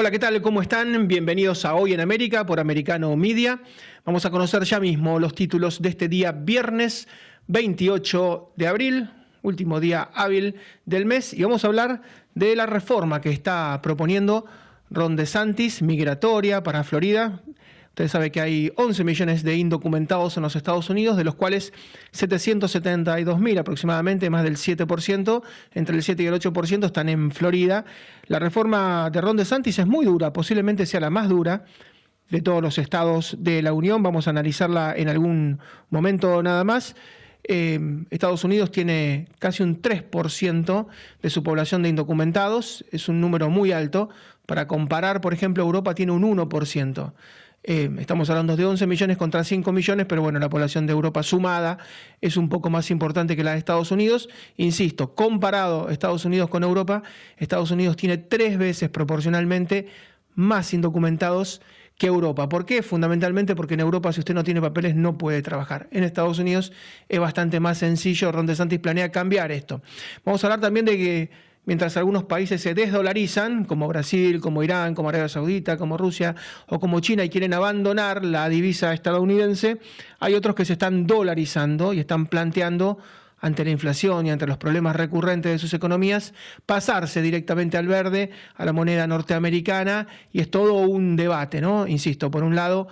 Hola, ¿qué tal? ¿Cómo están? Bienvenidos a Hoy en América por Americano Media. Vamos a conocer ya mismo los títulos de este día viernes 28 de abril, último día hábil del mes, y vamos a hablar de la reforma que está proponiendo Ron DeSantis, migratoria para Florida. Ustedes saben que hay 11 millones de indocumentados en los Estados Unidos, de los cuales 772 mil aproximadamente, más del 7%, entre el 7 y el 8% están en Florida. La reforma de Ron DeSantis es muy dura, posiblemente sea la más dura de todos los estados de la Unión. Vamos a analizarla en algún momento nada más. Eh, Estados Unidos tiene casi un 3% de su población de indocumentados, es un número muy alto. Para comparar, por ejemplo, Europa tiene un 1%. Eh, estamos hablando de 11 millones contra 5 millones, pero bueno, la población de Europa sumada es un poco más importante que la de Estados Unidos. Insisto, comparado Estados Unidos con Europa, Estados Unidos tiene tres veces proporcionalmente más indocumentados que Europa. ¿Por qué? Fundamentalmente porque en Europa si usted no tiene papeles no puede trabajar. En Estados Unidos es bastante más sencillo. Ron DeSantis planea cambiar esto. Vamos a hablar también de que mientras algunos países se desdolarizan, como Brasil, como Irán, como Arabia Saudita, como Rusia o como China, y quieren abandonar la divisa estadounidense, hay otros que se están dolarizando y están planteando ante la inflación y ante los problemas recurrentes de sus economías, pasarse directamente al verde, a la moneda norteamericana, y es todo un debate, ¿no? Insisto, por un lado,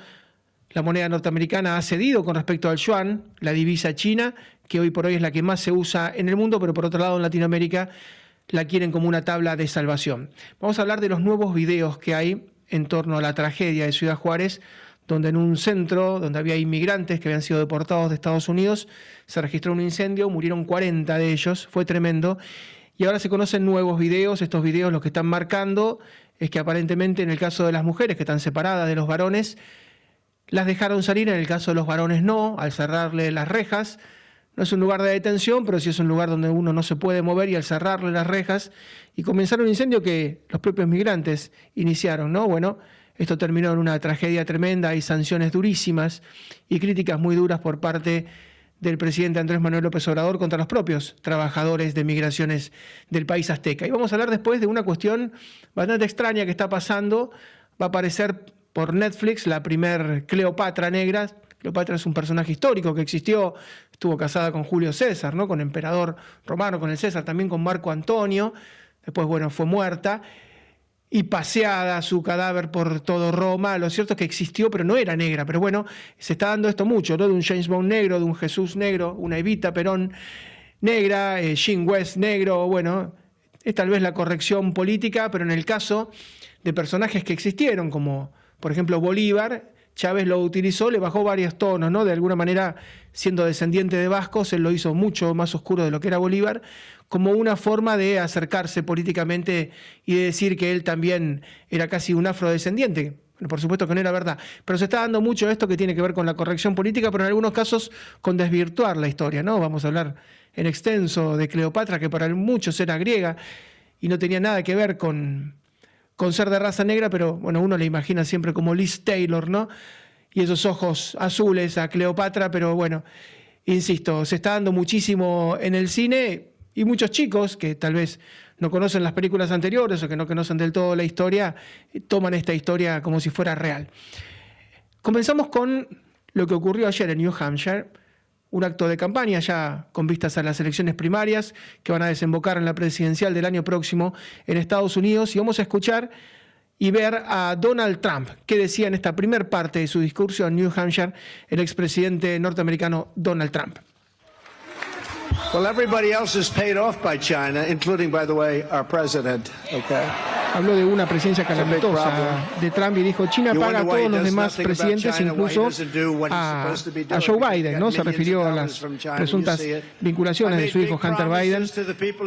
la moneda norteamericana ha cedido con respecto al yuan, la divisa china, que hoy por hoy es la que más se usa en el mundo, pero por otro lado en Latinoamérica la quieren como una tabla de salvación. Vamos a hablar de los nuevos videos que hay en torno a la tragedia de Ciudad Juárez, donde en un centro donde había inmigrantes que habían sido deportados de Estados Unidos, se registró un incendio, murieron 40 de ellos, fue tremendo. Y ahora se conocen nuevos videos, estos videos lo que están marcando es que aparentemente en el caso de las mujeres que están separadas de los varones, las dejaron salir, en el caso de los varones no, al cerrarle las rejas, no es un lugar de detención, pero sí es un lugar donde uno no se puede mover y al cerrarle las rejas y comenzar un incendio que los propios migrantes iniciaron, ¿no? Bueno, esto terminó en una tragedia tremenda, hay sanciones durísimas y críticas muy duras por parte del presidente Andrés Manuel López Obrador contra los propios trabajadores de migraciones del país azteca. Y vamos a hablar después de una cuestión bastante extraña que está pasando. Va a aparecer por Netflix la primer Cleopatra negra, Cleopatra es un personaje histórico que existió, estuvo casada con Julio César, ¿no? con emperador romano, con el César, también con Marco Antonio. Después, bueno, fue muerta y paseada su cadáver por todo Roma. Lo cierto es que existió, pero no era negra. Pero bueno, se está dando esto mucho. De un James Bond negro, de un Jesús negro, una Evita Perón negra, eh, Jean West negro. Bueno, es tal vez la corrección política, pero en el caso de personajes que existieron, como por ejemplo Bolívar, Chávez lo utilizó, le bajó varios tonos, ¿no? De alguna manera, siendo descendiente de vascos, él lo hizo mucho más oscuro de lo que era Bolívar, como una forma de acercarse políticamente y de decir que él también era casi un afrodescendiente. Por supuesto que no era verdad, pero se está dando mucho esto que tiene que ver con la corrección política, pero en algunos casos con desvirtuar la historia, ¿no? Vamos a hablar en extenso de Cleopatra, que para muchos era griega y no tenía nada que ver con, con ser de raza negra, pero bueno, uno le imagina siempre como Liz Taylor, ¿no? Y esos ojos azules a Cleopatra, pero bueno, insisto, se está dando muchísimo en el cine y muchos chicos que tal vez no conocen las películas anteriores o que no conocen del todo la historia, toman esta historia como si fuera real. Comenzamos con lo que ocurrió ayer en New Hampshire un acto de campaña ya con vistas a las elecciones primarias que van a desembocar en la presidencial del año próximo en Estados Unidos y vamos a escuchar y ver a Donald Trump, que decía en esta primera parte de su discurso en New Hampshire el expresidente norteamericano Donald Trump. Well, everybody else is paid off by China, including, by the way, our president. Okay. Habló de una presencia calamitosa de Trump y dijo China paga a todos los demás presidentes, incluso a, a, Joe Biden, ¿no? Se refirió a las presuntas vinculaciones de su hijo Hunter Biden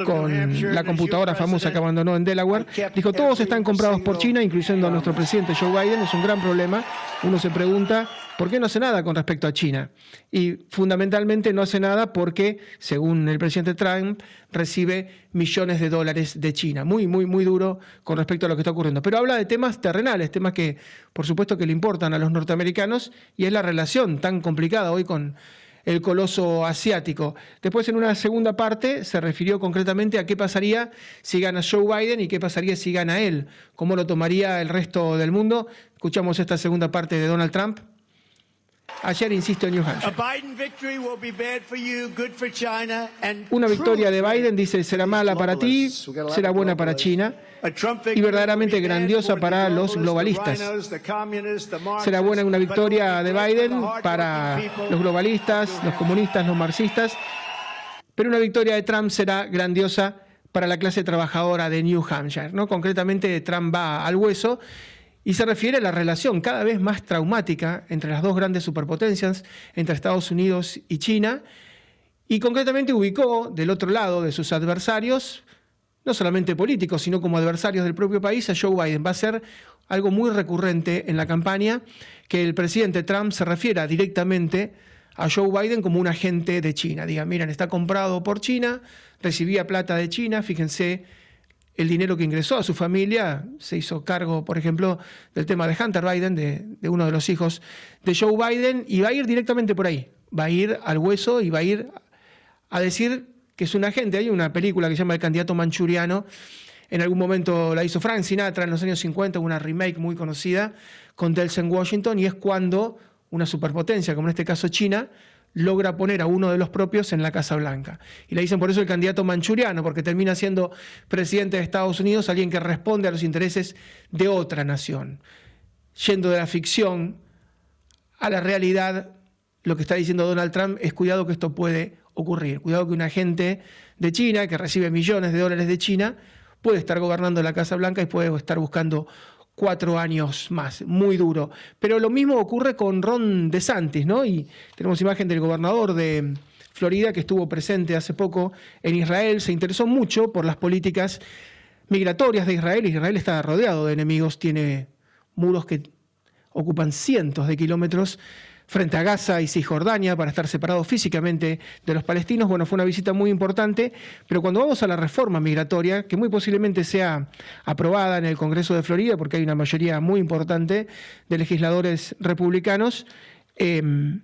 con la computadora famosa que abandonó en Delaware. Dijo todos están comprados por China, incluyendo a nuestro presidente Joe Biden. Es un gran problema. Uno se pregunta ¿Por qué no hace nada con respecto a China? Y fundamentalmente no hace nada porque, según el presidente Trump, recibe millones de dólares de China. Muy, muy, muy duro con respecto a lo que está ocurriendo. Pero habla de temas terrenales, temas que, por supuesto, que le importan a los norteamericanos y es la relación tan complicada hoy con el coloso asiático. Después, en una segunda parte, se refirió concretamente a qué pasaría si gana Joe Biden y qué pasaría si gana él, cómo lo tomaría el resto del mundo. Escuchamos esta segunda parte de Donald Trump. Ayer, insisto, en New Hampshire. Una victoria de Biden, dice, será mala para ti, será buena para China y verdaderamente grandiosa para los globalistas. Será buena una victoria de Biden para los globalistas, los comunistas, los marxistas, pero una victoria de Trump será grandiosa para la clase trabajadora de New Hampshire. ¿no? Concretamente, Trump va al hueso y se refiere a la relación cada vez más traumática entre las dos grandes superpotencias, entre Estados Unidos y China, y concretamente ubicó del otro lado de sus adversarios, no solamente políticos, sino como adversarios del propio país, a Joe Biden. Va a ser algo muy recurrente en la campaña que el presidente Trump se refiera directamente a Joe Biden como un agente de China. Diga, miren, está comprado por China, recibía plata de China, fíjense el dinero que ingresó a su familia, se hizo cargo, por ejemplo, del tema de Hunter Biden, de, uno de los hijos de Joe Biden, y va a ir directamente por ahí, va a ir al hueso y va a ir a decir que es un agente. Hay una película que se llama El candidato manchuriano, en algún momento la hizo Frank Sinatra en los años 50, una remake muy conocida con Delsen Washington, y es cuando una superpotencia, como en este caso China, logra poner a uno de los propios en la Casa Blanca. Y le dicen por eso el candidato manchuriano, porque termina siendo presidente de Estados Unidos alguien que responde a los intereses de otra nación. Yendo de la ficción a la realidad, lo que está diciendo Donald Trump es cuidado que esto puede ocurrir, cuidado que un agente de China, que recibe millones de dólares de China, puede estar gobernando la Casa Blanca y puede estar buscando cuatro años más, muy duro. Pero lo mismo ocurre con Ron DeSantis, ¿no? Y tenemos imagen del gobernador de Florida que estuvo presente hace poco en Israel, se interesó mucho por las políticas migratorias de Israel. Israel está rodeado de enemigos, tiene muros que ocupan cientos de kilómetros frente a Gaza y Cisjordania para estar separados físicamente de los palestinos. Bueno, fue una visita muy importante, pero cuando vamos a la reforma migratoria, que muy posiblemente sea aprobada en el Congreso de Florida, porque hay una mayoría muy importante de legisladores republicanos, em,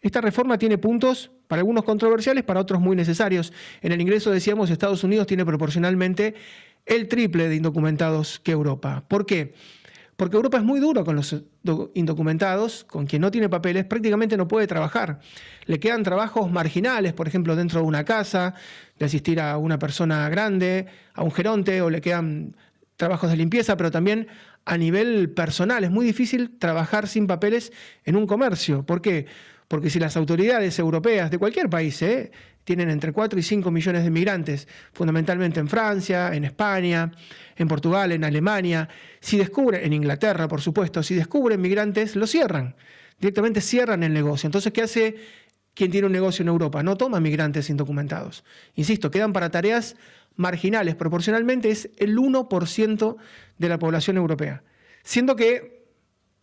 esta reforma tiene puntos para algunos controversiales, para otros muy necesarios. En el ingreso decíamos, Estados Unidos tiene proporcionalmente el triple de indocumentados que Europa. ¿Por qué? Porque Europa es muy duro con los indocumentados, con quien no tiene papeles, prácticamente no puede trabajar. Le quedan trabajos marginales, por ejemplo, dentro de una casa, de asistir a una persona grande, a un geronte, o le quedan trabajos de limpieza, pero también a nivel personal. Es muy difícil trabajar sin papeles en un comercio. ¿Por qué? Porque si las autoridades europeas de cualquier país ¿eh? Tienen entre 4 y 5 millones de migrantes, fundamentalmente en Francia, en España, en Portugal, en Alemania, si descubren, en Inglaterra, por supuesto, si descubren migrantes, lo cierran. Directamente cierran el negocio. Entonces, ¿qué hace quien tiene un negocio en Europa? No toma migrantes indocumentados. Insisto, quedan para tareas marginales. Proporcionalmente es el 1% de la población europea. Siendo que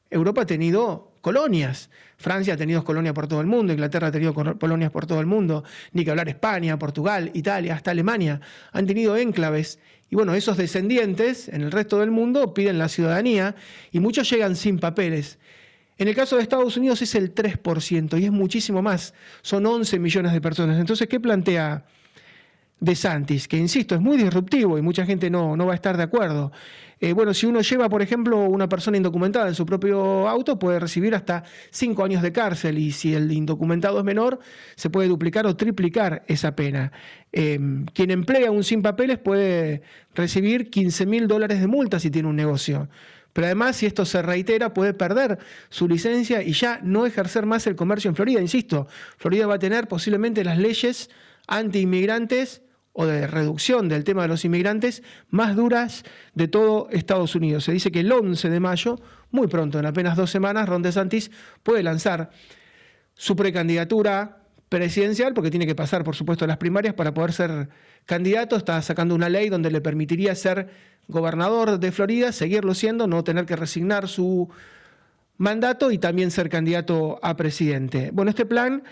Europa ha tenido colonias. Francia ha tenido colonias por todo el mundo, Inglaterra ha tenido colonias por todo el mundo, ni que hablar España, Portugal, Italia, hasta Alemania. Han tenido enclaves. Y bueno, esos descendientes en el resto del mundo piden la ciudadanía y muchos llegan sin papeles. En el caso de Estados Unidos es el 3% y es muchísimo más. Son 11 millones de personas. Entonces, ¿qué plantea de Santis? Que, insisto, es muy disruptivo y mucha gente no, no va a estar de acuerdo. Eh, bueno, si uno lleva, por ejemplo, una persona indocumentada en su propio auto, puede recibir hasta cinco años de cárcel y si el indocumentado es menor, se puede duplicar o triplicar esa pena. Em, quien emplea un sin papeles puede recibir 15 mil dólares de multa si tiene un negocio. Pero además, si esto se reitera, puede perder su licencia y ya no ejercer más el comercio en Florida. Insisto, Florida va a tener posiblemente las leyes anti-inmigrantes o de reducción del tema de los inmigrantes más duras de todo Estados Unidos. Se dice que el 11 de mayo, muy pronto, en apenas dos semanas, Ron DeSantis puede lanzar su precandidatura presidencial, porque tiene que pasar, por supuesto, las primarias para poder ser candidato. Está sacando una ley donde le permitiría ser gobernador de Florida, seguirlo siendo, no tener que resignar su mandato y también ser candidato a presidente. Bueno, este plan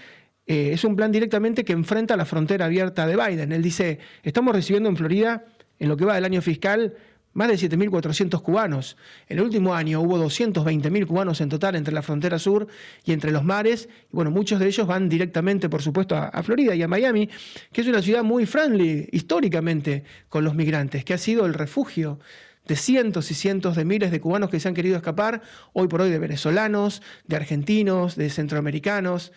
eh, es un plan directamente que enfrenta la frontera abierta de Biden. Él dice, estamos recibiendo en Florida, en lo que va del año fiscal, más de 7.400 cubanos. En el último año hubo 220.000 cubanos en total entre la frontera sur y entre los mares. Y bueno, muchos de ellos van directamente, por supuesto, a, a, Florida y a Miami, que es una ciudad muy friendly históricamente con los migrantes, que ha sido el refugio de cientos y cientos de miles de cubanos que se han querido escapar, hoy por hoy de venezolanos, de argentinos, de centroamericanos,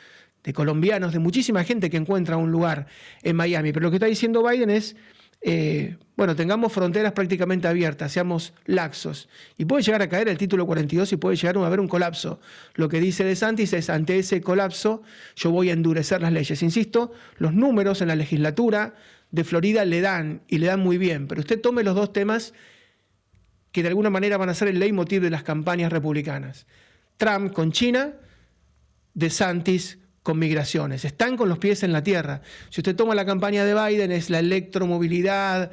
de colombianos, de muchísima gente que encuentra un lugar en Miami. Pero lo que está diciendo Biden es eh, bueno, tengamos fronteras prácticamente abiertas, seamos laxos. Y puede llegar a caer el título 42 y puede llegar a haber un colapso. Lo que dice De Santis es, ante ese colapso yo voy a endurecer las leyes. Insisto, los números en la legislatura de Florida le dan, y le dan muy bien, pero usted tome los dos temas que de alguna manera van a ser el leitmotiv de las campañas republicanas. Trump con China, De Santis con migraciones, están con los pies en la tierra. Si usted toma la campaña de Biden es la electromovilidad,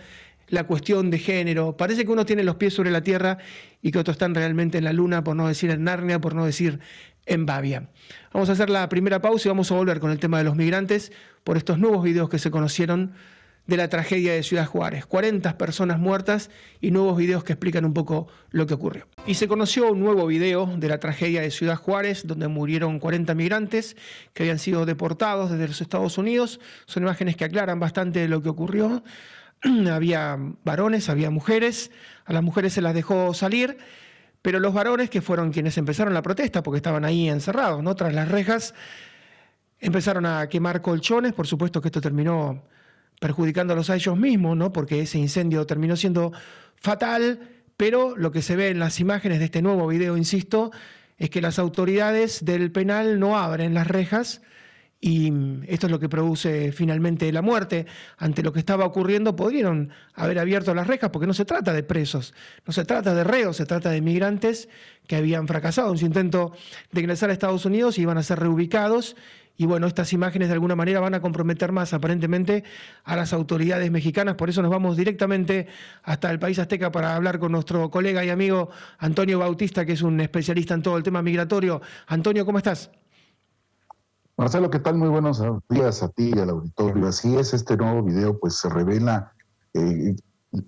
la cuestión de género. Parece que uno tiene los pies sobre la tierra y que otros están realmente en la luna, por no decir en Narnia, por no decir en Bavia. Vamos a hacer la primera pausa y vamos a volver con el tema de los migrantes por estos nuevos videos que se conocieron de la tragedia de Ciudad Juárez. 40 personas muertas y nuevos videos que explican un poco lo que ocurrió. Y se conoció un nuevo video de la tragedia de Ciudad Juárez, donde murieron 40 migrantes que habían sido deportados desde los Estados Unidos. Son imágenes que aclaran bastante lo que ocurrió. había varones, había mujeres. A las mujeres se las dejó salir. Pero los varones, que fueron quienes empezaron la protesta, porque estaban ahí encerrados, ¿no? Tras las rejas, empezaron a quemar colchones. Por supuesto que esto terminó perjudicándolos a ellos mismos, ¿no? porque ese incendio terminó siendo fatal, pero lo que se ve en las imágenes de este nuevo video, insisto, es que las autoridades del penal no abren las rejas y esto es lo que produce finalmente la muerte. Ante lo que estaba ocurriendo, podrían haber abierto las rejas porque no se trata de presos, no se trata de reos, se trata de migrantes que habían fracasado en su intento de ingresar a Estados Unidos y iban a ser reubicados y bueno, estas imágenes de alguna manera van a comprometer más aparentemente a las autoridades mexicanas. Por eso nos vamos directamente hasta el país azteca para hablar con nuestro colega y amigo Antonio Bautista, que es un especialista en todo el tema migratorio. Antonio, ¿cómo estás? Marcelo, ¿qué tal? Muy buenos días a ti y al auditorio. Así es, este nuevo video pues se revela eh,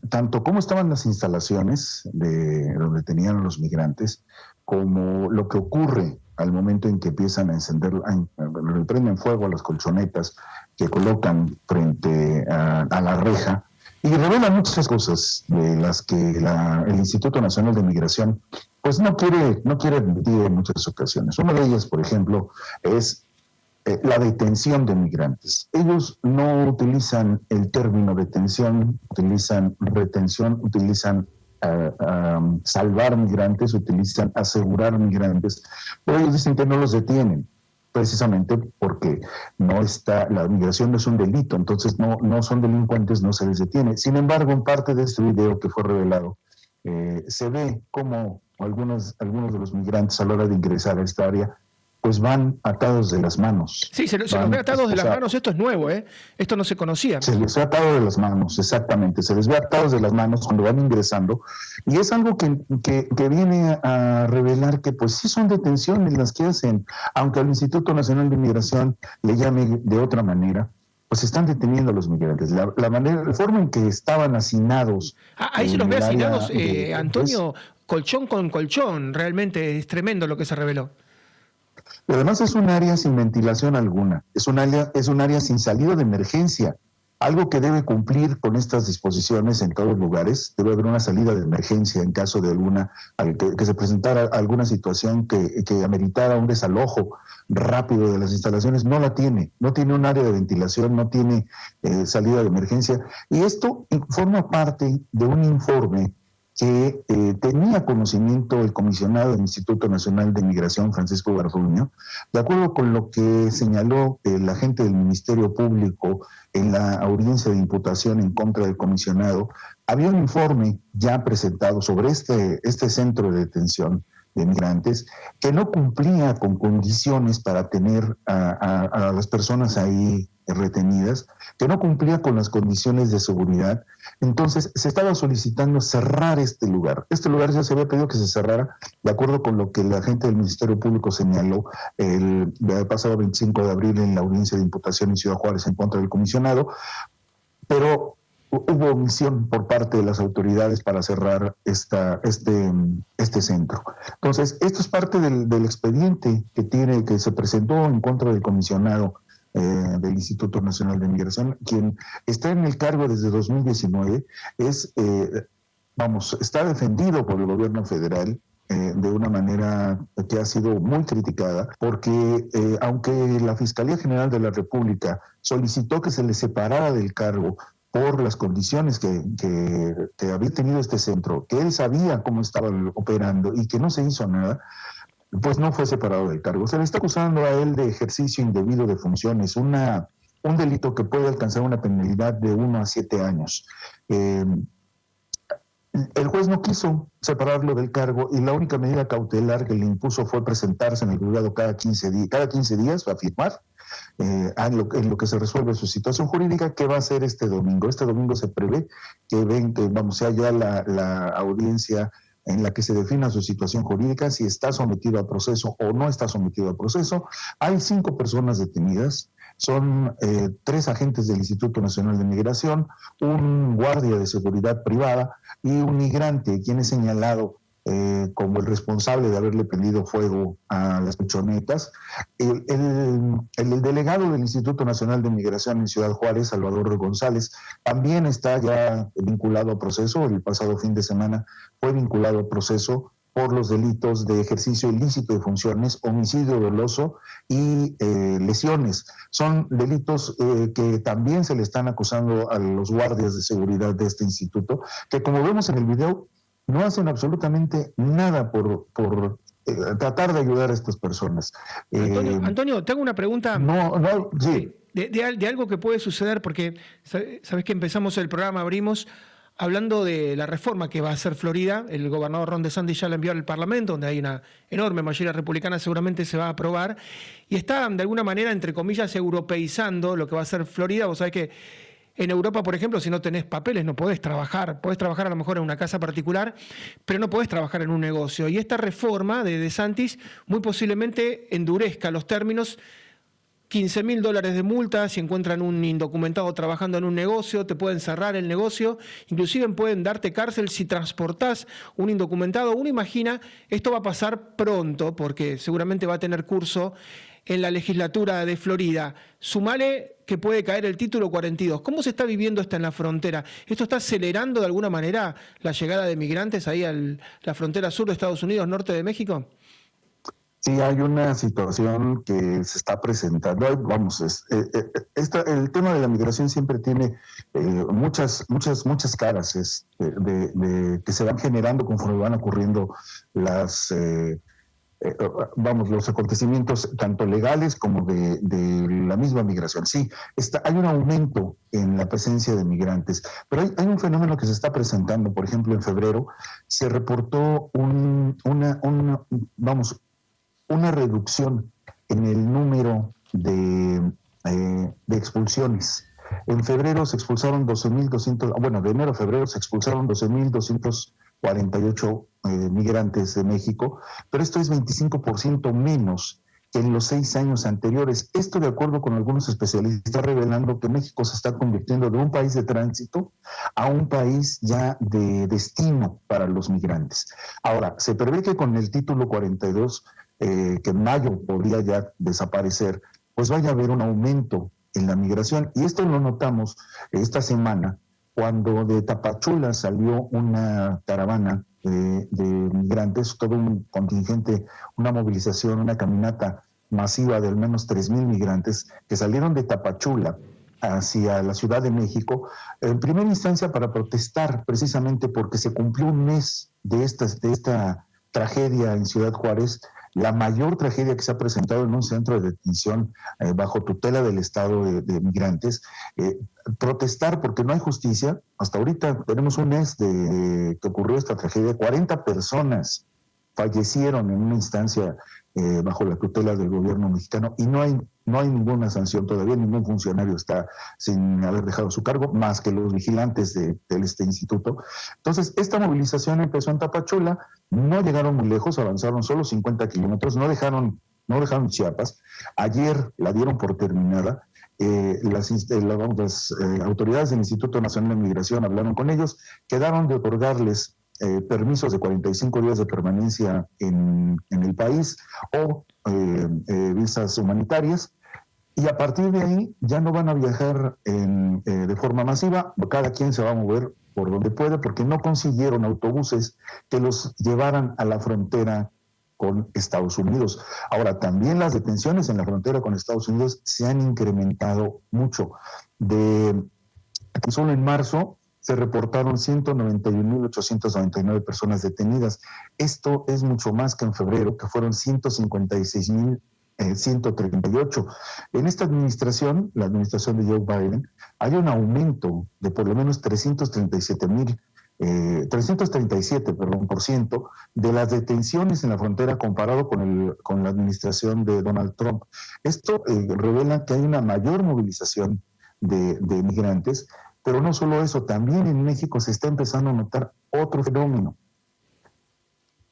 tanto cómo estaban las instalaciones de donde tenían los migrantes, como lo que ocurre al momento en que empiezan a encender, le prenden fuego a las colchonetas que colocan frente a, la reja y revela muchas cosas de las que el Instituto Nacional de Migración pues no quiere, no quiere admitir en muchas ocasiones. Una de ellas, por ejemplo, es eh, la detención de migrantes. Ellos no utilizan el término detención, utilizan retención, utilizan salvar migrantes, utilizan asegurar migrantes, pero ellos dicen que no los detienen, precisamente porque no está, la migración no es un delito, entonces no, no son delincuentes, no se les detiene. Sin embargo, en parte de este video que fue revelado, eh, se ve como algunos, algunos de los migrantes a la hora de ingresar a esta área pues van atados de las manos. Sí, se, los ve atados de las manos, esto es nuevo, ¿eh? Esto no se conocía. Se les ve atados de las manos, exactamente, se les ve atados de las manos cuando van ingresando, y es algo que, que, viene a revelar que pues sí son detenciones las que hacen, aunque el Instituto Nacional de Migración le llame de otra manera, pues están deteniendo a los migrantes. La, manera, la forma en que estaban hacinados. Ah, ahí se los ve hacinados, eh, Antonio, colchón con colchón, realmente es tremendo lo que se reveló. Además es un área sin ventilación alguna, es un área, es un área sin salida de emergencia, algo que debe cumplir con estas disposiciones en todos los lugares. Debe haber una salida de emergencia en caso de alguna, que, se presentara alguna situación que, que, ameritara un desalojo rápido de las instalaciones. No la tiene, no tiene un área de ventilación, no tiene eh, salida de emergencia. Y esto forma parte de un informe que eh, tenía conocimiento el comisionado del Instituto Nacional de Migración, Francisco Garfuño, de acuerdo con lo que señaló el agente del Ministerio Público en la audiencia de imputación en contra del comisionado, había un informe ya presentado sobre este, este centro de detención de migrantes que no cumplía con condiciones para tener a, a las personas ahí retenidas, que no cumplía con las condiciones de seguridad. Entonces se estaba solicitando cerrar este lugar. Este lugar ya se había pedido que se cerrara, de acuerdo con lo que la gente del Ministerio Público señaló el, pasado 25 de abril en la audiencia de imputación en Ciudad Juárez en contra del comisionado. Pero hubo omisión por parte de las autoridades para cerrar esta, este, este centro. Entonces, esto es parte del, del expediente que tiene, que se presentó en contra del comisionado eh, del Instituto Nacional de Migración, quien está en el cargo desde 2019, es, eh, vamos, está defendido por el gobierno federal, eh, de una manera que ha sido muy criticada, porque aunque la Fiscalía General de la República solicitó que se le separara del cargo por las condiciones que, que, había tenido este centro, que él sabía cómo estaba operando y que no se hizo nada, pues no fue separado del cargo. Se le está acusando a él de ejercicio indebido de funciones, una, un delito que puede alcanzar una penalidad de uno a siete años. Eh, el juez no quiso separarlo del cargo y la única medida cautelar que le impuso fue presentarse en el juzgado cada 15, días, cada 15 días a firmar eh, en, lo, que se resuelve su situación jurídica, que va a ser este domingo. Este domingo se prevé que ven que vamos sea ya la audiencia en la que se defina su situación jurídica, si está sometido a proceso o no está sometido a proceso. Hay cinco personas detenidas, son eh, tres agentes del Instituto Nacional de Migración, un guardia de seguridad privada y un migrante, quien es señalado eh, como el responsable de haberle prendido fuego a las pechonetas. El, el, delegado del Instituto Nacional de Migración en Ciudad Juárez, Salvador González, también está ya vinculado a proceso. El pasado fin de semana fue vinculado a proceso por los delitos de ejercicio ilícito de funciones, homicidio doloso y eh, lesiones. Son delitos eh, que también se le están acusando a los guardias de seguridad de este instituto, que como vemos en el video, no hacen absolutamente nada por, por eh, tratar de ayudar a estas personas. Antonio, Antonio, te hago una pregunta. No, no, sí. De, de, algo que puede suceder, porque sabes que empezamos el programa, abrimos hablando de la reforma que va a hacer Florida, el gobernador Ron DeSantis ya la envió al Parlamento, donde hay una enorme mayoría republicana, seguramente se va a aprobar, y está de alguna manera, entre comillas, europeizando lo que va a hacer Florida. Vos sabés que en Europa, por ejemplo, si no tenés papeles, no podés trabajar. Podés trabajar a lo mejor en una casa particular, pero no podés trabajar en un negocio. Y esta reforma de DeSantis muy posiblemente endurezca los términos 15 mil dólares de multa si encuentran un indocumentado trabajando en un negocio, te pueden cerrar el negocio, inclusive pueden darte cárcel si transportás un indocumentado. Uno imagina, esto va a pasar pronto, porque seguramente va a tener curso en la legislatura de Florida. Sumale que puede caer el título 42. ¿Cómo se está viviendo esto en la frontera? ¿Esto está acelerando de alguna manera la llegada de migrantes ahí a la frontera sur de Estados Unidos, norte de México? Sí, hay una situación que se está presentando. Vamos, eh, eh, el tema de la migración siempre tiene eh, muchas, muchas, muchas caras que se van generando conforme van ocurriendo las, vamos, los acontecimientos tanto legales como de, la misma migración. Sí, está, hay un aumento en la presencia de migrantes, pero hay, un fenómeno que se está presentando. Por ejemplo, en febrero se reportó un, una, vamos, una reducción en el número de, eh, de expulsiones. En febrero se expulsaron 12.200, bueno, de enero a febrero se expulsaron 12.248 eh, migrantes de México, pero esto es 25% menos que en los seis años anteriores. Esto, de acuerdo con algunos especialistas, revelando que México se está convirtiendo de un país de tránsito a un país ya de destino para los migrantes. Ahora, se prevé que con el título 42 eh, que en mayo podría ya desaparecer, pues vaya a haber un aumento en la migración. Y esto lo notamos esta semana cuando de Tapachula salió una caravana de, migrantes, todo un contingente, una movilización, una caminata masiva de al menos 3.000 migrantes que salieron de Tapachula hacia la Ciudad de México, en primera instancia para protestar precisamente porque se cumplió un mes de esta, de esta tragedia en Ciudad Juárez la mayor tragedia que se ha presentado en un centro de detención eh, bajo tutela del Estado de, migrantes, eh, protestar porque no hay justicia. Hasta ahorita tenemos un mes de, que ocurrió esta tragedia, 40 personas fallecieron en una instancia eh, bajo la tutela del gobierno mexicano y no hay, no hay ninguna sanción todavía, ningún funcionario está sin haber dejado su cargo, más que los vigilantes de, este instituto. Entonces, esta movilización empezó en Tapachula, no llegaron muy lejos, avanzaron solo 50 kilómetros, no dejaron, no dejaron Chiapas. Ayer la dieron por terminada eh, las, autoridades del Instituto Nacional de Migración hablaron con ellos, quedaron de otorgarles permisos de 45 días de permanencia en, el país o visas humanitarias y a partir de ahí ya no van a viajar en, eh, de forma masiva, cada quien se va a mover por donde puede porque no consiguieron autobuses que los llevaran a la frontera con Estados Unidos. Ahora, también las detenciones en la frontera con Estados Unidos se han incrementado mucho. De solo en marzo se reportaron 191.899 personas detenidas. Esto es mucho más que en febrero, que fueron 156.000 138. Eh, en esta administración, la administración de Joe Biden, hay un aumento de por lo menos 337 mil, 337, eh, perdón, por ciento de las detenciones en la frontera comparado con, el, con la administración de Donald Trump. Esto eh, revela que hay una mayor movilización de, de migrantes, pero no solo eso, también en México se está empezando a notar otro fenómno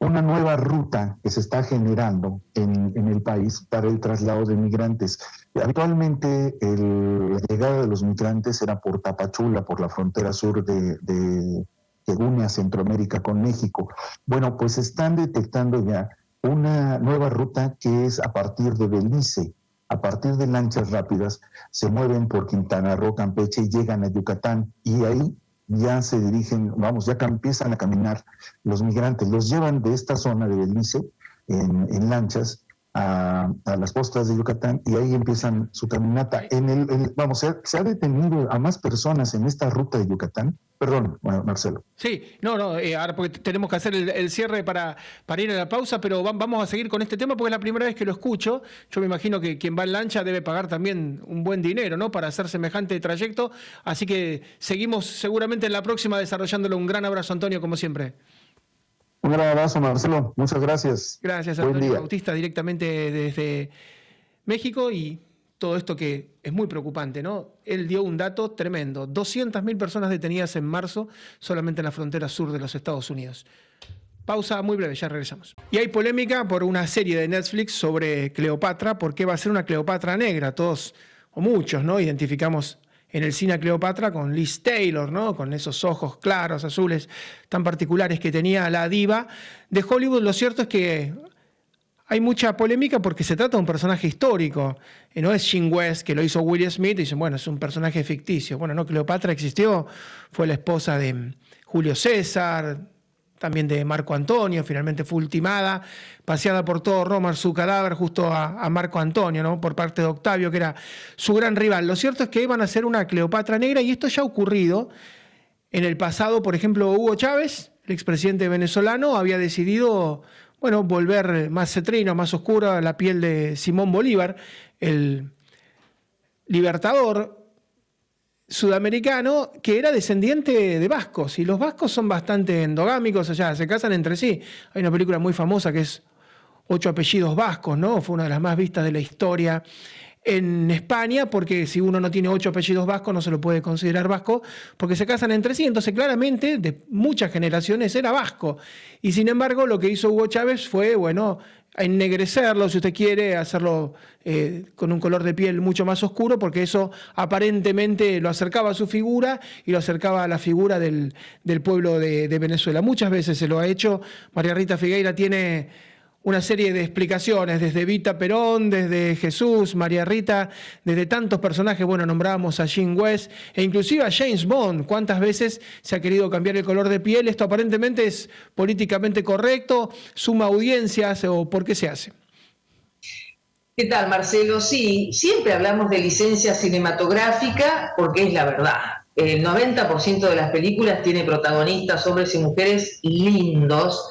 una nueva ruta que se está generando en, el país para el traslado de migrantes. Habitualmente la llegada de los migrantes era por Tapachula, por la frontera sur de, de que une a Centroamérica con México. Bueno, pues están detectando ya una nueva ruta que es a partir de Belice, a partir de lanchas rápidas, se mueven por Quintana Roo, Campeche y llegan a Yucatán. Y ahí ya se dirigen, vamos, ya empiezan a caminar los migrantes, los llevan de esta zona de Belice en, lanchas a, las costas de Yucatán y ahí empiezan su caminata. En el, vamos, se se ha detenido a más personas en esta ruta de Yucatán Perdón, Marcelo. Sí, no, no, eh, ahora porque tenemos que hacer el, cierre para, para, ir a la pausa, pero vamos a seguir con este tema porque es la primera vez que lo escucho. Yo me imagino que quien va en lancha debe pagar también un buen dinero, ¿no? Para hacer semejante trayecto. Así que seguimos seguramente en la próxima desarrollándolo. Un gran abrazo, Antonio, como siempre. Un gran abrazo, Marcelo. Muchas gracias. Gracias, Antonio Bautista, directamente desde México y todo esto que es muy preocupante, ¿no? Él dio un dato tremendo, 200.000 personas detenidas en marzo solamente en la frontera sur de los Estados Unidos. Pausa muy breve, ya regresamos. Y hay polémica por una serie de Netflix sobre Cleopatra, porque va a ser una Cleopatra negra. Todos, o muchos, ¿no? Identificamos en el cine Cleopatra con Liz Taylor, ¿no? Con esos ojos claros, azules, tan particulares que tenía la diva de Hollywood. Lo cierto es que hay mucha polémica porque se trata de un personaje histórico. No es Shin West, que lo hizo Will Smith, y dicen, bueno, es un personaje ficticio. Bueno, no, Cleopatra existió, fue la esposa de Julio César, también de Marco Antonio, finalmente fue ultimada, paseada por todo Roma su cadáver justo a, Marco Antonio, ¿no? por parte de Octavio, que era su gran rival. Lo cierto es que iban a ser una Cleopatra negra y esto ya ha ocurrido en el pasado, por ejemplo, Hugo Chávez, el expresidente venezolano, había decidido bueno, volver más cetrino, más oscura la piel de Simón Bolívar, el libertador sudamericano que era descendiente de vascos. Y los vascos son bastante endogámicos, o sea, se casan entre sí. Hay una película muy famosa que es Ocho apellidos vascos, ¿no? Fue una de las más vistas de la historia en España, porque si uno no tiene ocho apellidos vascos no se lo puede considerar vasco, porque se casan entre sí. Entonces, claramente, de muchas generaciones era vasco. Y sin embargo, lo que hizo Hugo Chávez fue, bueno, ennegrecerlo, si usted quiere, hacerlo eh, con un color de piel mucho más oscuro, porque eso aparentemente lo acercaba a su figura y lo acercaba a la figura del, pueblo de, de Venezuela. Muchas veces se lo ha hecho. María Rita Figueira tiene una serie de explicaciones, desde Vita Perón, desde Jesús, María Rita, desde tantos personajes, bueno, nombrábamos a Jean West e inclusive a James Bond. ¿Cuántas veces se ha querido cambiar el color de piel? Esto aparentemente es políticamente correcto, suma audiencias o por qué se hace. ¿Qué tal, Marcelo? Sí, siempre hablamos de licencia cinematográfica porque es la verdad. El 90% de las películas tiene protagonistas, hombres y mujeres lindos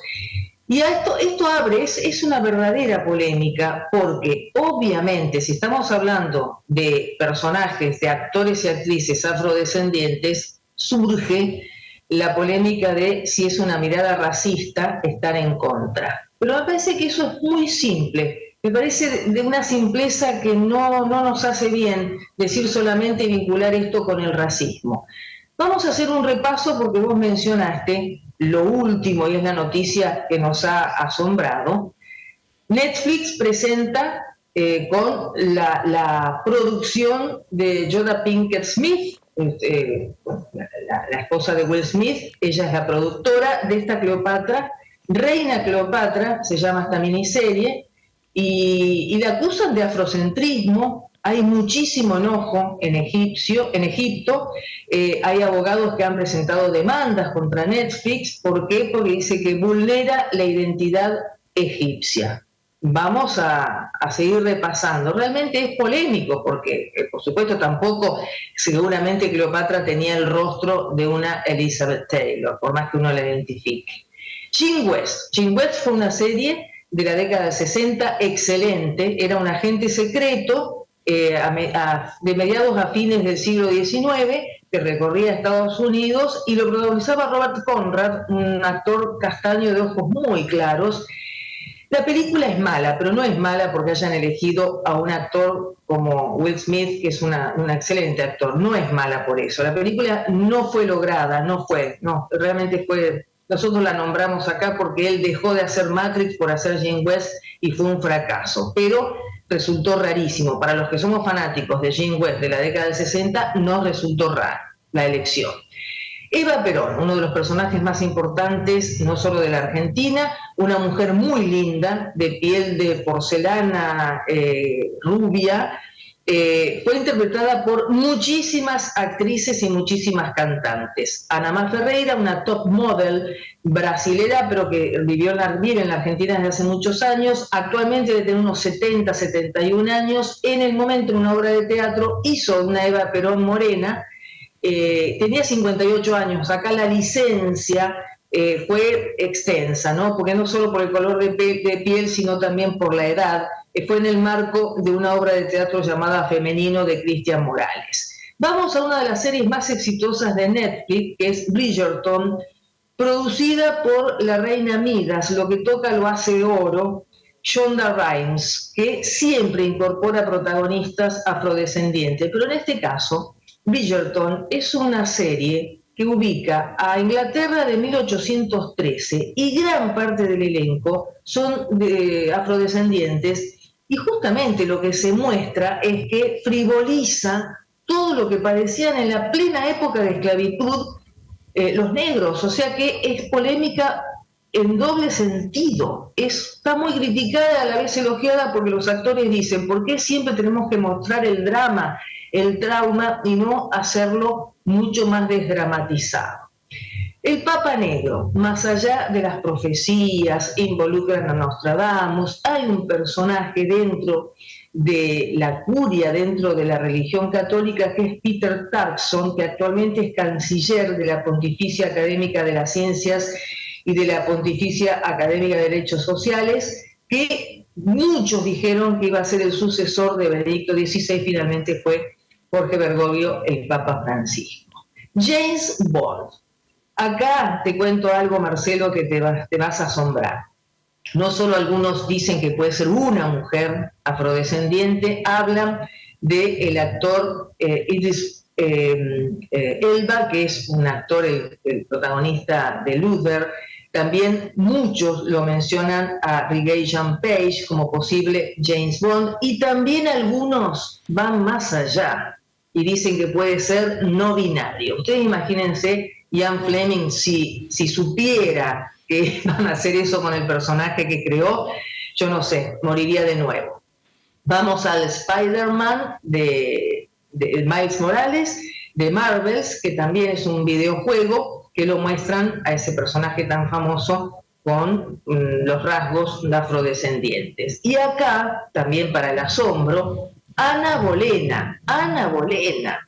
y esto, esto abre, es, una verdadera polémica, porque obviamente si estamos hablando de personajes, de actores y actrices afrodescendientes, surge la polémica de si es una mirada racista estar en contra. Pero me parece que eso es muy simple. Me parece de una simpleza que no, no nos hace bien decir solamente vincular esto con el racismo. Vamos a hacer un repaso porque vos mencionaste lo último, y es la noticia que nos ha asombrado, Netflix presenta eh, con la, producción de Joda Pinkett Smith, este, la, esposa de Will Smith, ella es la productora de esta Cleopatra, Reina Cleopatra, se llama esta miniserie, y, y la acusan de afrocentrismo, hay muchísimo enojo en, Egipcio, en Egipto. Eh, hay abogados que han presentado demandas contra Netflix. ¿Por qué? Porque dice que vulnera la identidad egipcia. Vamos a, seguir repasando. Realmente es polémico porque, eh, por supuesto, tampoco seguramente Cleopatra tenía el rostro de una Elizabeth Taylor, por más que uno la identifique. Jim West. Jim West fue una serie de la década de 60 excelente. Era un agente secreto eh, de mediados a fines del siglo XIX, que recorría Estados Unidos y lo protagonizaba Robert Conrad, un actor castaño de ojos muy claros. La película es mala, pero no es mala porque hayan elegido a un actor como Will Smith, que es un excelente actor. No es mala por eso. La película no fue lograda, no fue, no, realmente fue. Nosotros la nombramos acá porque él dejó de hacer Matrix por hacer Jane West y fue un fracaso. Pero resultó rarísimo. Para los que somos fanáticos de Jane West de la década del 60, nos resultó rara la elección. Eva Perón, uno de los personajes más importantes, no solo de la Argentina, una mujer muy linda, de piel de porcelana eh, rubia, eh, fue interpretada por muchísimas actrices y muchísimas cantantes. Ana Mar Ferreira, una top model brasilera, pero que vivió en la, en la Argentina desde hace muchos años, actualmente debe tener unos 70, 71 años, en el momento en una obra de teatro hizo una Eva Perón morena, eh, tenía 58 años, acá la licencia eh, fue extensa, ¿no? porque no solo por el color de piel, sino también por la edad, fue en el marco de una obra de teatro llamada Femenino de Cristian Morales. Vamos a una de las series más exitosas de Netflix, que es Bridgerton, producida por la reina Midas, lo que toca lo hace oro, Shonda Rhimes, que siempre incorpora protagonistas afrodescendientes, pero en este caso, Bridgerton es una serie que ubica a Inglaterra de 1813 y gran parte del elenco son de afrodescendientes y justamente lo que se muestra es que frivoliza todo lo que padecían en la plena época de esclavitud eh, los negros, o sea que es polémica en doble sentido. está muy criticada, a la vez elogiada porque los actores dicen, ¿por qué siempre tenemos que mostrar el drama, el trauma y no hacerlo mucho más desdramatizado? El Papa Negro, más allá de las profecías, involucran a Nostradamus, hay un personaje dentro de la curia, dentro de la religión católica, que es Peter Tarkson, que actualmente es canciller de la Pontificia Académica de las Ciencias y de la Pontificia Académica de Derechos Sociales, que muchos dijeron que iba a ser el sucesor de Benedicto XVI, finalmente fue Jorge Bergoglio, el Papa Francisco. James Bond Acá te cuento algo, Marcelo, que te, vas a asombrar. No solo algunos dicen que puede ser una mujer afrodescendiente, hablan del actor eh, eh, eh, Elba, que es un actor, el, protagonista de Luther. También muchos lo mencionan a Jean Page como posible James Bond y también algunos van más allá y dicen que puede ser no binario. Ustedes imagínense Ian Fleming, si, supiera que van a hacer eso con el personaje que creó, yo no sé, moriría de nuevo. Vamos al Spider-Man de, Miles Morales, de Marvels, que también es un videojuego que lo muestran a ese personaje tan famoso con mm, los rasgos afrodescendientes. Y acá, también para el asombro, Ana Bolena, Ana Bolena.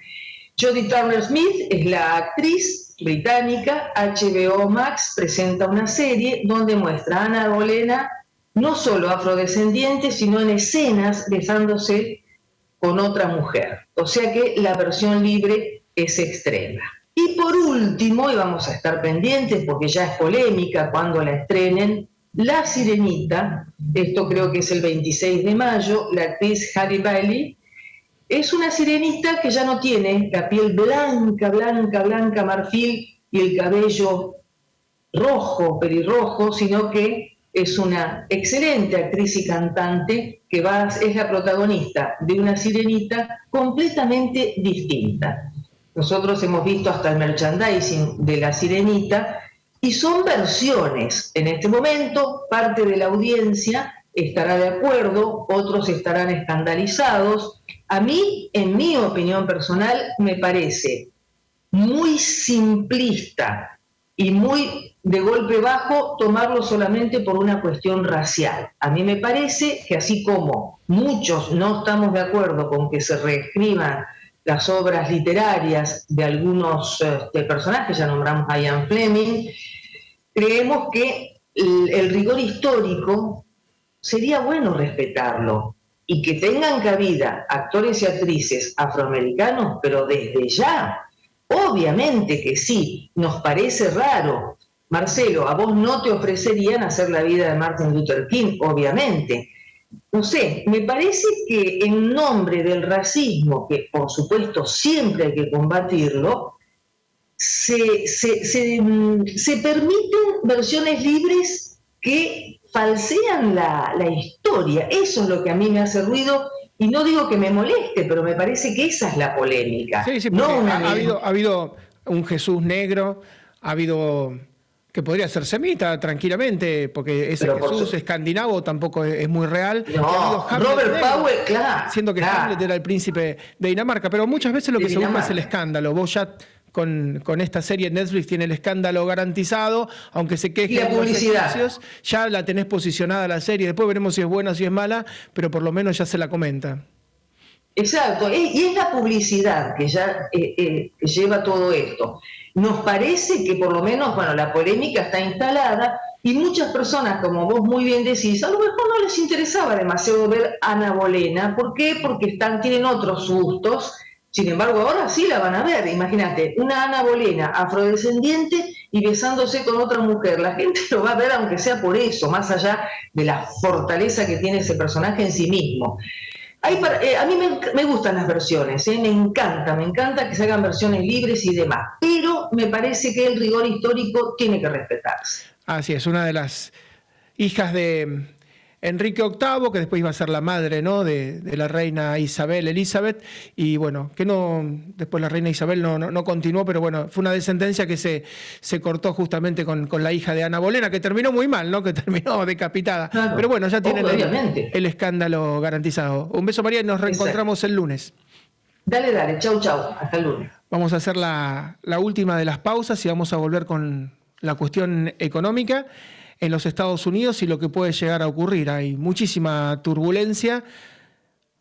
Jodie Turner Smith es la actriz británica, HBO Max presenta una serie donde muestra a Ana Bolena no solo afrodescendiente, sino en escenas besándose con otra mujer. O sea que la versión libre es extrema. Y por último, y vamos a estar pendientes porque ya es polémica cuando la estrenen, La Sirenita, esto creo que es el 26 de mayo, la actriz Harry Bailey es una sirenita que ya no tiene la piel blanca, blanca, blanca, marfil y el cabello rojo, pelirrojo, sino que es una excelente actriz y cantante que es la protagonista de una sirenita completamente distinta. Nosotros hemos visto hasta el merchandising de la sirenita y son versiones. En este momento, parte de la audiencia estará de acuerdo, otros estarán escandalizados. A mí, en mi opinión personal, me parece muy simplista y muy de golpe bajo tomarlo solamente por una cuestión racial. A mí me parece que así como muchos no estamos de acuerdo con que se reescriban las obras literarias de algunos este, personajes, ya nombramos a Ian Fleming, creemos que el rigor histórico sería bueno respetarlo y que tengan cabida actores y actrices afroamericanos, pero desde ya Obviamente que sí, nos parece raro. Marcelo, a vos no te ofrecerían hacer la vida de Martin Luther King, obviamente. No sé, me parece que en nombre del racismo, que por supuesto siempre hay que combatirlo, se, se, mm, permiten versiones libres que falsean la, la historia. Eso es lo que a mí me hace ruido y no digo que me moleste, pero me parece que esa es la polémica. Sí, sí, ha, habido, ha habido un Jesús negro, ha habido que podría ser semita tranquilamente, porque ese Jesús escandinavo tampoco es, muy real. No, Robert Powell, claro. Siendo que Hamlet era el príncipe de Dinamarca, pero muchas veces lo que se busca es el escándalo. Vos ya con, esta serie Netflix tiene el escándalo garantizado, aunque se queje. Y la publicidad. Ya la tenés posicionada la serie, después veremos si es buena o si es mala, pero por lo menos ya se la comenta. Exacto, y es la publicidad que ya eh, eh, lleva todo esto. Nos parece que por lo menos, bueno, la polémica está instalada y muchas personas, como vos muy bien decís, a lo mejor no les interesaba demasiado ver a Ana Bolena. ¿Por qué? Porque están, tienen otros gustos sin embargo, ahora sí la van a ver. Imagínate, una Ana Bolena afrodescendiente y besándose con otra mujer. La gente lo va a ver aunque sea por eso, más allá de la fortaleza que tiene ese personaje en sí mismo. Eh, a mí me, gustan las versiones, eh, me encanta, me encanta que se hagan versiones libres y demás, pero me parece que el rigor histórico tiene que respetarse. Así es, una de las hijas de, Enrique VIII, que después iba a ser la madre ¿no? de, la reina Isabel, Elizabeth, y bueno, que no, después la reina Isabel no, no, continuó, pero bueno, fue una descendencia que se, se cortó justamente con, la hija de Ana Bolena, que terminó muy mal, ¿no? que terminó decapitada. Pero bueno, ya tienen el, escándalo garantizado. Un beso María y nos reencontramos el lunes. Dale, dale, chau, chau, hasta el lunes. Vamos a hacer la, la última de las pausas y vamos a volver con la cuestión económica en los Estados Unidos y lo que puede llegar a ocurrir. Hay muchísima turbulencia,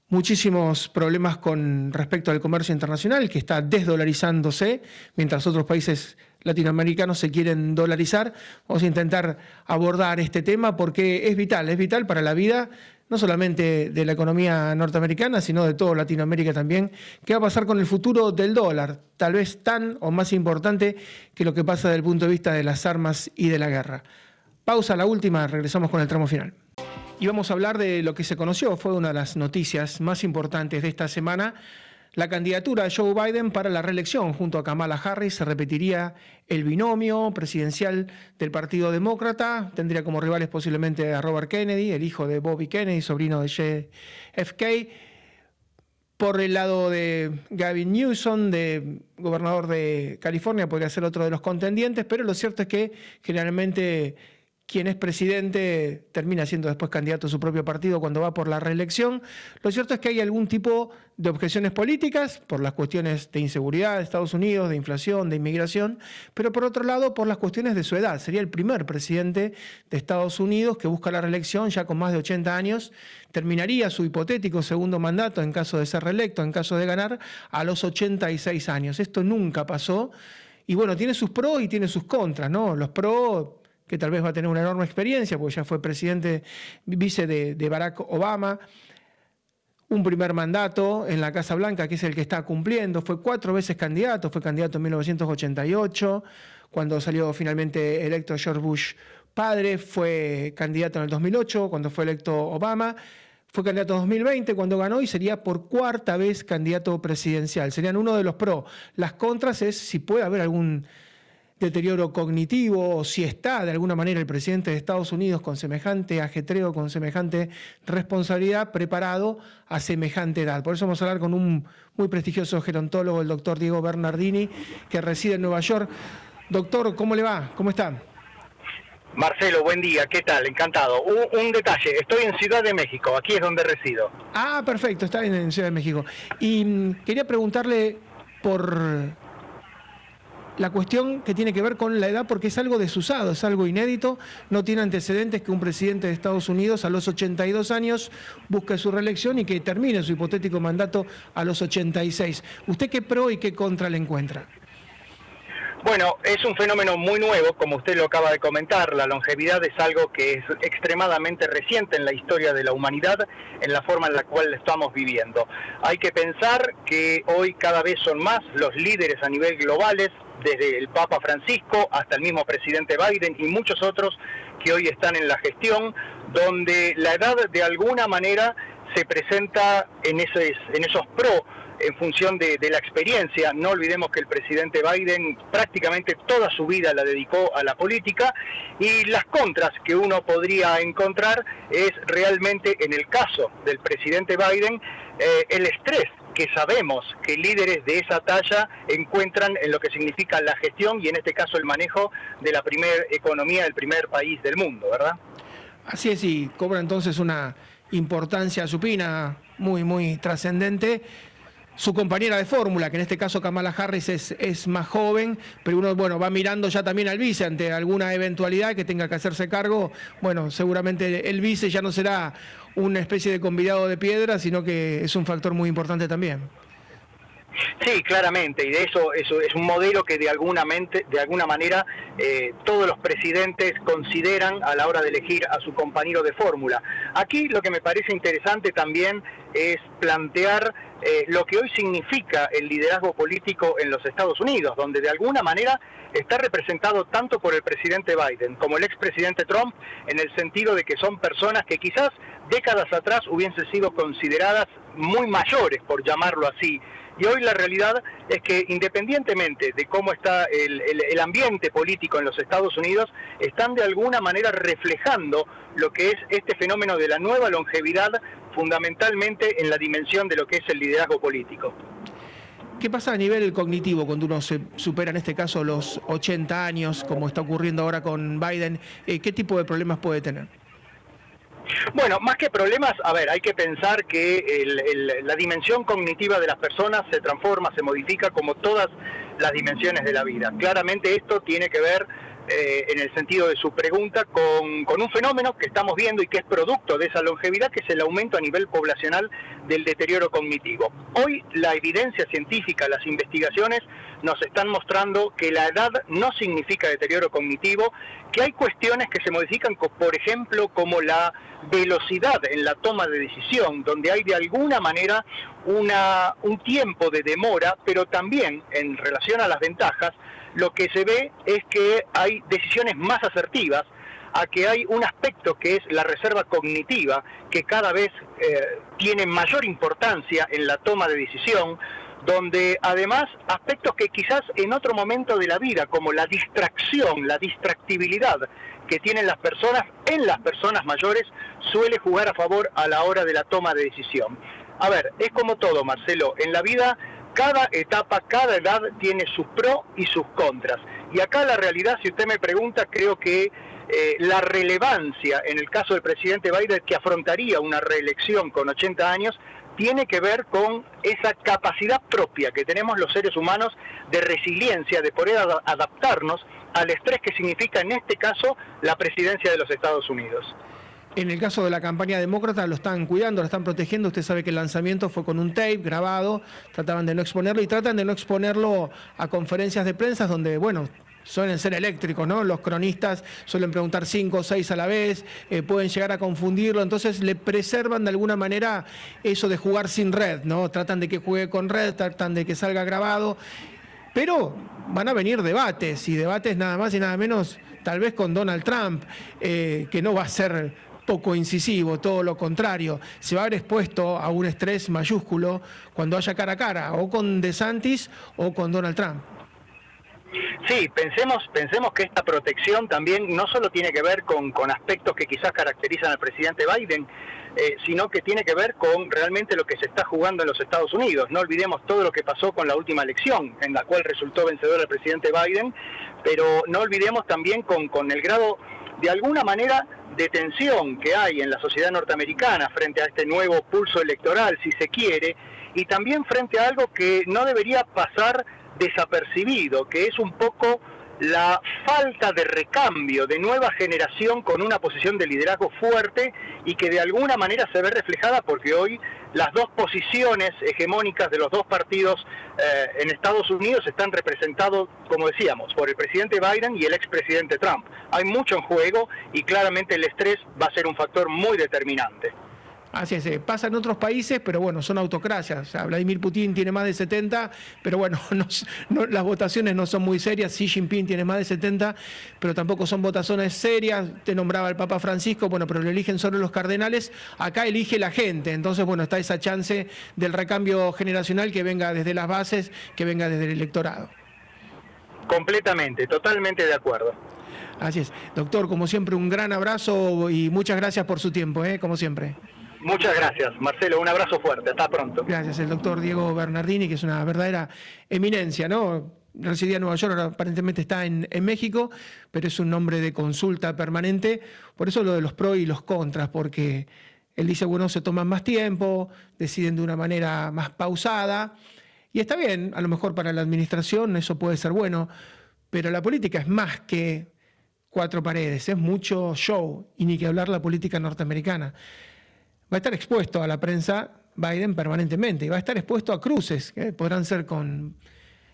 muchísimos problemas con respecto al comercio internacional que está desdolarizándose, mientras otros países latinoamericanos se quieren dolarizar. Vamos a intentar abordar este tema porque es vital, es vital para la vida no solamente de la economía norteamericana, sino de toda Latinoamérica también. ¿Qué va a pasar con el futuro del dólar? Tal vez tan o más importante que lo que pasa desde el punto de vista de las armas y de la guerra. Pausa la última, regresamos con el tramo final. Y vamos a hablar de lo que se conoció, fue una de las noticias más importantes de esta semana. La candidatura de Joe Biden para la reelección junto a Kamala Harris se repetiría el binomio presidencial del Partido Demócrata. Tendría como rivales posiblemente a Robert Kennedy, el hijo de Bobby Kennedy, sobrino de JFK. Por el lado de Gavin Newsom, de gobernador de California, podría ser otro de los contendientes, pero lo cierto es que generalmente quien es presidente termina siendo después candidato a su propio partido cuando va por la reelección. Lo cierto es que hay algún tipo de objeciones políticas por las cuestiones de inseguridad de Estados Unidos, de inflación, de inmigración, pero por otro lado por las cuestiones de su edad. Sería el primer presidente de Estados Unidos que busca la reelección ya con más de 80 años. Terminaría su hipotético segundo mandato en caso de ser reelecto, en caso de ganar, a los 86 años. Esto nunca pasó. Y bueno, tiene sus pros y tiene sus contras, ¿no? Los pros que tal vez va a tener una enorme experiencia, porque ya fue presidente, vice de, Barack Obama, un primer mandato en la Casa Blanca, que es el que está cumpliendo, fue cuatro veces candidato, fue candidato en 1988, cuando salió finalmente electo George Bush padre, fue candidato en el 2008, cuando fue electo Obama, fue candidato en 2020 cuando ganó y sería por cuarta vez candidato presidencial. Serían uno de los pros. Las contras es si puede haber algún deterioro cognitivo o si está de alguna manera el presidente de Estados Unidos con semejante ajetreo, con semejante responsabilidad, preparado a semejante edad. Por eso vamos a hablar con un muy prestigioso gerontólogo, el doctor Diego Bernardini, que reside en Nueva York. Doctor, ¿cómo le va? ¿Cómo está? Marcelo, buen día, ¿qué tal? Encantado. Un, detalle, estoy en Ciudad de México, aquí es donde resido. Ah, perfecto, está en Ciudad de México. Y mm, quería preguntarle por la cuestión que tiene que ver con la edad, porque es algo desusado, es algo inédito, no tiene antecedentes que un presidente de Estados Unidos a los 82 años busque su reelección y que termine su hipotético mandato a los 86. ¿Usted qué pro y qué contra le encuentra? Bueno, es un fenómeno muy nuevo, como usted lo acaba de comentar. La longevidad es algo que es extremadamente reciente en la historia de la humanidad, en la forma en la cual estamos viviendo. Hay que pensar que hoy cada vez son más los líderes a nivel globales, desde el Papa Francisco hasta el mismo presidente Biden y muchos otros que hoy están en la gestión, donde la edad de alguna manera se presenta en esos, en esos pro en función de, la experiencia. No olvidemos que el presidente Biden prácticamente toda su vida la dedicó a la política y las contras que uno podría encontrar es realmente en el caso del presidente Biden eh, el estrés que sabemos que líderes de esa talla encuentran en lo que significa la gestión y en este caso el manejo de la primera economía del primer país del mundo, ¿verdad? Así es, y cobra entonces una importancia supina muy, muy trascendente su compañera de fórmula, que en este caso Kamala Harris es, es, más joven, pero uno bueno, va mirando ya también al vice ante alguna eventualidad que tenga que hacerse cargo. Bueno, seguramente el vice ya no será una especie de convidado de piedra, sino que es un factor muy importante también. Sí, claramente, y de eso, eso es un modelo que de alguna, mente, de alguna manera eh, todos los presidentes consideran a la hora de elegir a su compañero de fórmula. Aquí lo que me parece interesante también es plantear eh, lo que hoy significa el liderazgo político en los Estados Unidos, donde de alguna manera está representado tanto por el presidente Biden como el expresidente Trump, en el sentido de que son personas que quizás décadas atrás hubiesen sido consideradas muy mayores, por llamarlo así, y hoy la realidad es que independientemente de cómo está el, ambiente político en los Estados Unidos, están de alguna manera reflejando lo que es este fenómeno de la nueva longevidad fundamentalmente en la dimensión de lo que es el liderazgo político. ¿Qué pasa a nivel cognitivo cuando uno se supera en este caso los 80 años, como está ocurriendo ahora con Biden? Eh, ¿Qué tipo de problemas puede tener? Bueno, más que problemas, a ver, hay que pensar que la dimensión cognitiva de las personas se transforma, se modifica como todas las dimensiones de la vida. Claramente esto tiene que ver eh, en el sentido de su pregunta, con, con, un fenómeno que estamos viendo y que es producto de esa longevidad, que es el aumento a nivel poblacional del deterioro cognitivo. Hoy la evidencia científica, las investigaciones nos están mostrando que la edad no significa deterioro cognitivo, que hay cuestiones que se modifican, por ejemplo, como la velocidad en la toma de decisión, donde hay de alguna manera una, un tiempo de demora, pero también en relación a las ventajas, lo que se ve es que hay decisiones más asertivas, a que hay un aspecto que es la reserva cognitiva, que cada vez eh, tiene mayor importancia en la toma de decisión, donde además aspectos que quizás en otro momento de la vida, como la distracción, la distractibilidad que tienen las personas en las personas mayores, suele jugar a favor a la hora de la toma de decisión. A ver, es como todo, Marcelo, en la vida cada etapa, cada edad tiene sus pros y sus contras. Y acá la realidad, si usted me pregunta, creo que eh, la relevancia en el caso del presidente Biden, que afrontaría una reelección con 80 años, tiene que ver con esa capacidad propia que tenemos los seres humanos de resiliencia, de poder adaptarnos al estrés que significa en este caso la presidencia de los Estados Unidos. En el caso de la campaña demócrata lo están cuidando, lo están protegiendo. Usted sabe que el lanzamiento fue con un tape grabado, trataban de no exponerlo y tratan de no exponerlo a conferencias de prensa donde, bueno, suelen ser eléctricos, ¿no? Los cronistas suelen preguntar cinco o seis a la vez, eh, pueden llegar a confundirlo, entonces le preservan de alguna manera eso de jugar sin red, ¿no? Tratan de que juegue con red, tratan de que salga grabado, pero van a venir debates, y debates nada más y nada menos, tal vez con Donald Trump, eh, que no va a ser poco incisivo, todo lo contrario, se va a ver expuesto a un estrés mayúsculo cuando haya cara a cara, o con DeSantis o con Donald Trump. Sí, pensemos, pensemos que esta protección también no solo tiene que ver con, aspectos que quizás caracterizan al presidente Biden, eh, sino que tiene que ver con realmente lo que se está jugando en los Estados Unidos. No olvidemos todo lo que pasó con la última elección, en la cual resultó vencedor el presidente Biden, pero no olvidemos también con, con el grado, de alguna manera, de tensión que hay en la sociedad norteamericana frente a este nuevo pulso electoral, si se quiere, y también frente a algo que no debería pasar desapercibido, que es un poco la falta de recambio de nueva generación con una posición de liderazgo fuerte y que de alguna manera se ve reflejada porque hoy las dos posiciones hegemónicas de los dos partidos eh, en Estados Unidos están representados, como decíamos, por el presidente Biden y el expresidente Trump. Hay mucho en juego y claramente el estrés va a ser un factor muy determinante. Así es, eh, pasa en otros países, pero bueno, son autocracias. O sea, Vladimir Putin tiene más de 70, pero bueno, las votaciones no son muy serias. Xi Jinping tiene más de 70, pero tampoco son votaciones serias. Te nombraba el Papa Francisco, bueno, pero lo eligen solo los cardenales. Acá elige la gente. Entonces, bueno, está esa chance del recambio generacional que venga desde las bases, que venga desde el electorado. Completamente, totalmente de acuerdo. Así es. Doctor, como siempre, un gran abrazo y muchas gracias por su tiempo, ¿eh? como siempre. Muchas gracias, Marcelo. Un abrazo fuerte. Hasta pronto. Gracias. El doctor Diego Bernardini, que es una verdadera eminencia, ¿no? Residía en Nueva York, ahora aparentemente está en, México, pero es un nombre de consulta permanente. Por eso lo de los pros y los contras, porque él dice, bueno, se toman más tiempo, deciden de una manera más pausada. Y está bien, a lo mejor para la administración eso puede ser bueno, pero la política es más que cuatro paredes, es mucho show, y ni que hablar la política norteamericana va a estar expuesto a la prensa Biden permanentemente y va a estar expuesto a cruces, que podrán ser con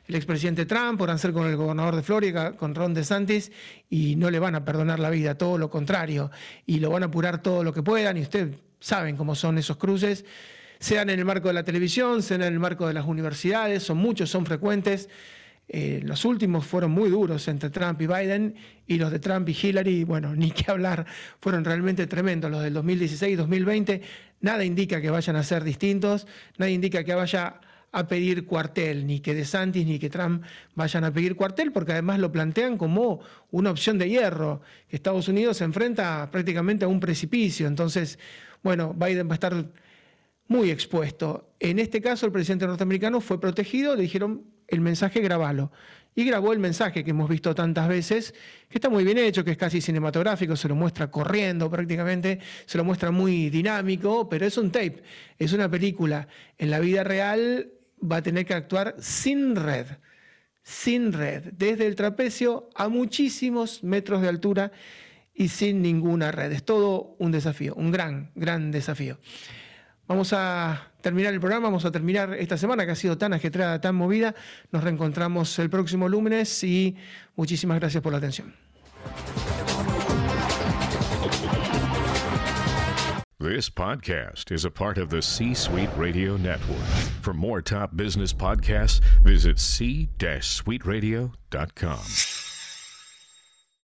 el expresidente Trump, podrán ser con el gobernador de Florida, con Ron DeSantis, y no le van a perdonar la vida, todo lo contrario, y lo van a apurar todo lo que puedan, y ustedes saben cómo son esos cruces, sean en el marco de la televisión, sean en el marco de las universidades, son muchos, son frecuentes. Eh, los últimos fueron muy duros entre Trump y Biden y los de Trump y Hillary, bueno, ni qué hablar, fueron realmente tremendos. Los del 2016 y 2020, nada indica que vayan a ser distintos, nada indica que vaya a pedir cuartel, ni que DeSantis ni que Trump vayan a pedir cuartel, porque además lo plantean como una opción de hierro, Estados Unidos se enfrenta prácticamente a un precipicio. Entonces, bueno, Biden va a estar muy expuesto. En este caso, el presidente norteamericano fue protegido, le dijeron, el mensaje grabalo. Y grabó el mensaje que hemos visto tantas veces, que está muy bien hecho, que es casi cinematográfico, se lo muestra corriendo prácticamente, se lo muestra muy dinámico, pero es un tape, es una película. En la vida real va a tener que actuar sin red, sin red, desde el trapecio a muchísimos metros de altura y sin ninguna red. Es todo un desafío, un gran, gran desafío. Vamos a terminar el programa, vamos a terminar esta semana que ha sido tan ajetreada, tan movida. Nos reencontramos el próximo lunes y muchísimas gracias por la atención. This podcast is a part of the C Suite Radio Network. For more top business podcasts, visit c-suiteradio.com.